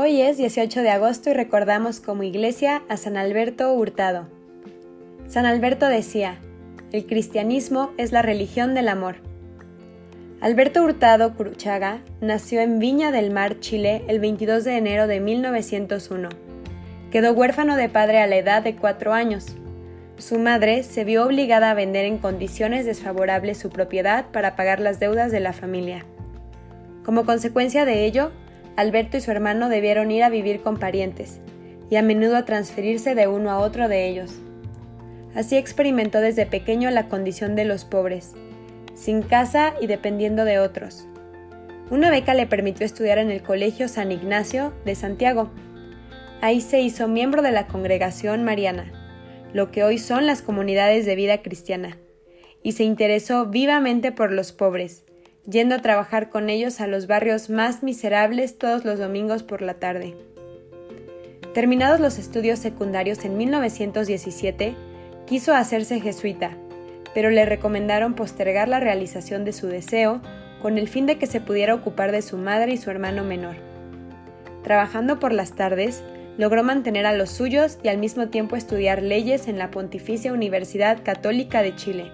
Hoy es 18 de agosto y recordamos como iglesia a San Alberto Hurtado. San Alberto decía, el cristianismo es la religión del amor. Alberto Hurtado Cruchaga nació en Viña del Mar, Chile, el 22 de enero de 1901. Quedó huérfano de padre a la edad de cuatro años. Su madre se vio obligada a vender en condiciones desfavorables su propiedad para pagar las deudas de la familia. Como consecuencia de ello, Alberto y su hermano debieron ir a vivir con parientes, y a menudo a transferirse de uno a otro de ellos. Así experimentó desde pequeño la condición de los pobres, sin casa y dependiendo de otros. Una beca le permitió estudiar en el Colegio San Ignacio de Santiago. Ahí se hizo miembro de la congregación mariana, lo que hoy son las comunidades de vida cristiana, y se interesó vivamente por los pobres, yendo a trabajar con ellos a los barrios más miserables todos los domingos por la tarde. Terminados los estudios secundarios en 1917, quiso hacerse jesuita, pero le recomendaron postergar la realización de su deseo con el fin de que se pudiera ocupar de su madre y su hermano menor. Trabajando por las tardes, logró mantener a los suyos y al mismo tiempo estudiar leyes en la Pontificia Universidad Católica de Chile.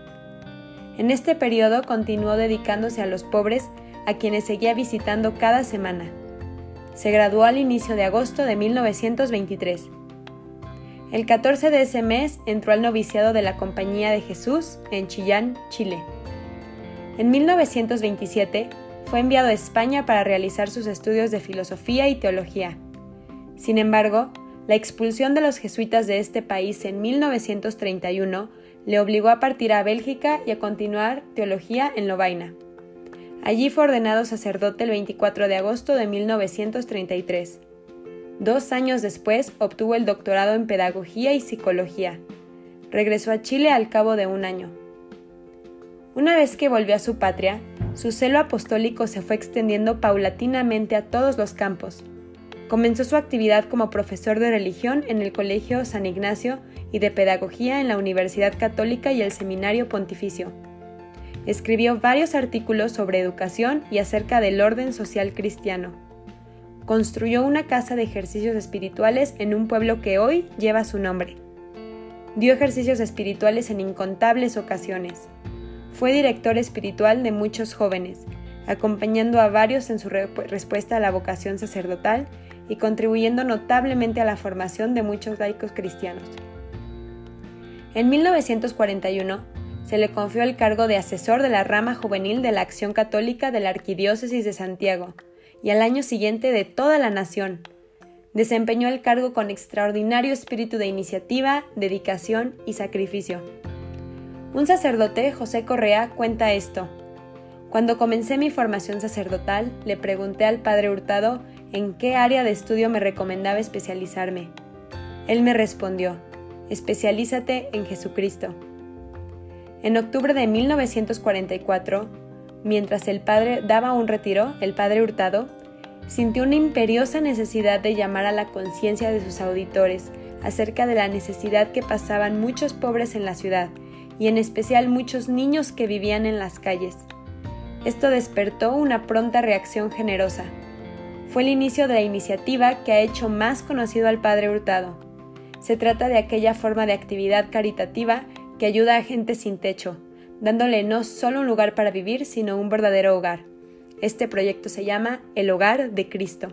En este periodo continuó dedicándose a los pobres, a quienes seguía visitando cada semana. Se graduó al inicio de agosto de 1923. El 14 de ese mes entró al noviciado de la Compañía de Jesús en Chillán, Chile. En 1927 fue enviado a España para realizar sus estudios de filosofía y teología. Sin embargo, la expulsión de los jesuitas de este país en 1931 le obligó a partir a Bélgica y a continuar teología en Lovaina. Allí fue ordenado sacerdote el 24 de agosto de 1933. Dos años después obtuvo el doctorado en Pedagogía y Psicología. Regresó a Chile al cabo de un año. Una vez que volvió a su patria, su celo apostólico se fue extendiendo paulatinamente a todos los campos. Comenzó su actividad como profesor de religión en el Colegio San Ignacio y de Pedagogía en la Universidad Católica y el Seminario Pontificio. Escribió varios artículos sobre educación y acerca del orden social cristiano. Construyó una casa de ejercicios espirituales en un pueblo que hoy lleva su nombre. Dio ejercicios espirituales en incontables ocasiones. Fue director espiritual de muchos jóvenes, acompañando a varios en su respuesta a la vocación sacerdotal y contribuyendo notablemente a la formación de muchos laicos cristianos. En 1941 se le confió el cargo de asesor de la rama juvenil de la Acción Católica de la Arquidiócesis de Santiago y al año siguiente de toda la nación. Desempeñó el cargo con extraordinario espíritu de iniciativa, dedicación y sacrificio. Un sacerdote, José Correa, cuenta esto. Cuando comencé mi formación sacerdotal, le pregunté al padre Hurtado en qué área de estudio me recomendaba especializarme. Él me respondió, Especialízate en Jesucristo. En octubre de 1944, mientras el padre daba un retiro, el padre Hurtado sintió una imperiosa necesidad de llamar a la conciencia de sus auditores acerca de la necesidad que pasaban muchos pobres en la ciudad, y en especial muchos niños que vivían en las calles. Esto despertó una pronta reacción generosa. Fue el inicio de la iniciativa que ha hecho más conocido al padre Hurtado. Se trata de aquella forma de actividad caritativa que ayuda a gente sin techo, dándole no solo un lugar para vivir, sino un verdadero hogar. Este proyecto se llama El Hogar de Cristo.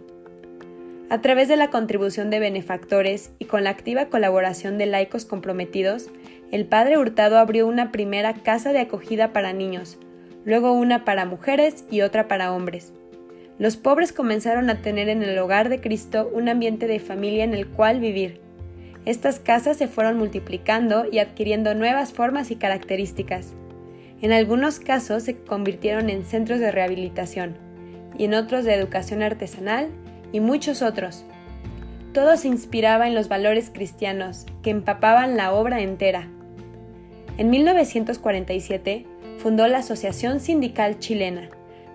A través de la contribución de benefactores y con la activa colaboración de laicos comprometidos, el Padre Hurtado abrió una primera casa de acogida para niños, luego una para mujeres y otra para hombres. Los pobres comenzaron a tener en el hogar de Cristo un ambiente de familia en el cual vivir, estas casas se fueron multiplicando y adquiriendo nuevas formas y características. En algunos casos se convirtieron en centros de rehabilitación y en otros de educación artesanal y muchos otros. Todo se inspiraba en los valores cristianos que empapaban la obra entera. En 1947 fundó la Asociación Sindical Chilena,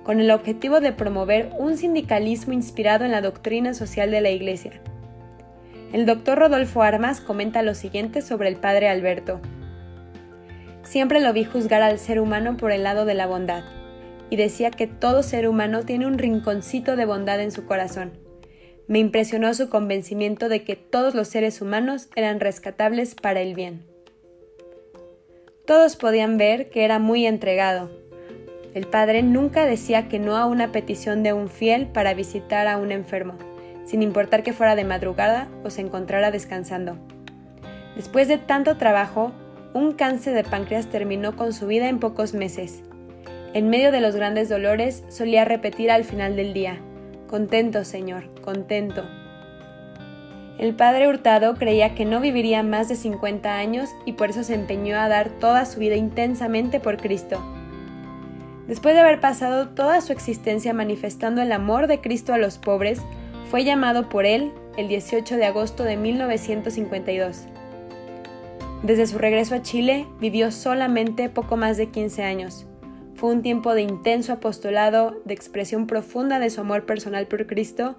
con el objetivo de promover un sindicalismo inspirado en la doctrina social de la Iglesia el doctor Rodolfo Armas comenta lo siguiente sobre el padre Alberto. Siempre lo vi juzgar al ser humano por el lado de la bondad, y decía que todo ser humano tiene un rinconcito de bondad en su corazón, Me impresionó su convencimiento de que todos los seres humanos eran rescatables para el bien. Todos podían ver que era muy entregado. El padre nunca decía que no a una petición de un fiel para visitar a un enfermo, sin importar que fuera de madrugada o se encontrara descansando. Después de tanto trabajo, un cáncer de páncreas terminó con su vida en pocos meses. En medio de los grandes dolores solía repetir al final del día, Contento, Señor, contento. El padre Hurtado creía que no viviría más de 50 años y por eso se empeñó a dar toda su vida intensamente por Cristo. Después de haber pasado toda su existencia manifestando el amor de Cristo a los pobres, fue llamado por él el 18 de agosto de 1952. Desde su regreso a Chile vivió solamente poco más de 15 años. Fue un tiempo de intenso apostolado, de expresión profunda de su amor personal por Cristo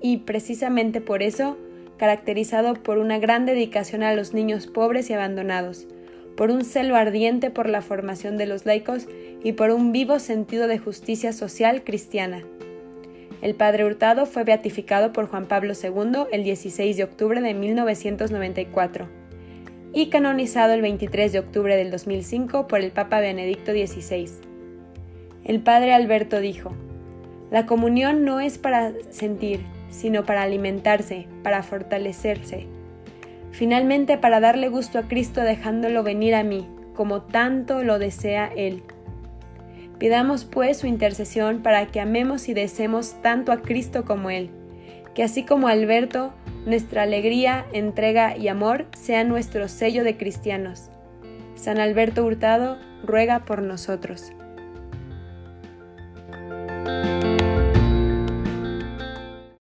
y precisamente por eso caracterizado por una gran dedicación a los niños pobres y abandonados, por un celo ardiente por la formación de los laicos y por un vivo sentido de justicia social cristiana. El padre Hurtado fue beatificado por Juan Pablo II el 16 de octubre de 1994 y canonizado el 23 de octubre del 2005 por el Papa Benedicto XVI el padre Alberto dijo, la comunión no es para sentir, sino para alimentarse, para fortalecerse. Finalmente para darle gusto a Cristo dejándolo venir a mí, como tanto lo desea Él. Pidamos pues su intercesión para que amemos y deseemos tanto a Cristo como Él, que así como Alberto, nuestra alegría, entrega y amor sea nuestro sello de cristianos. San Alberto Hurtado ruega por nosotros.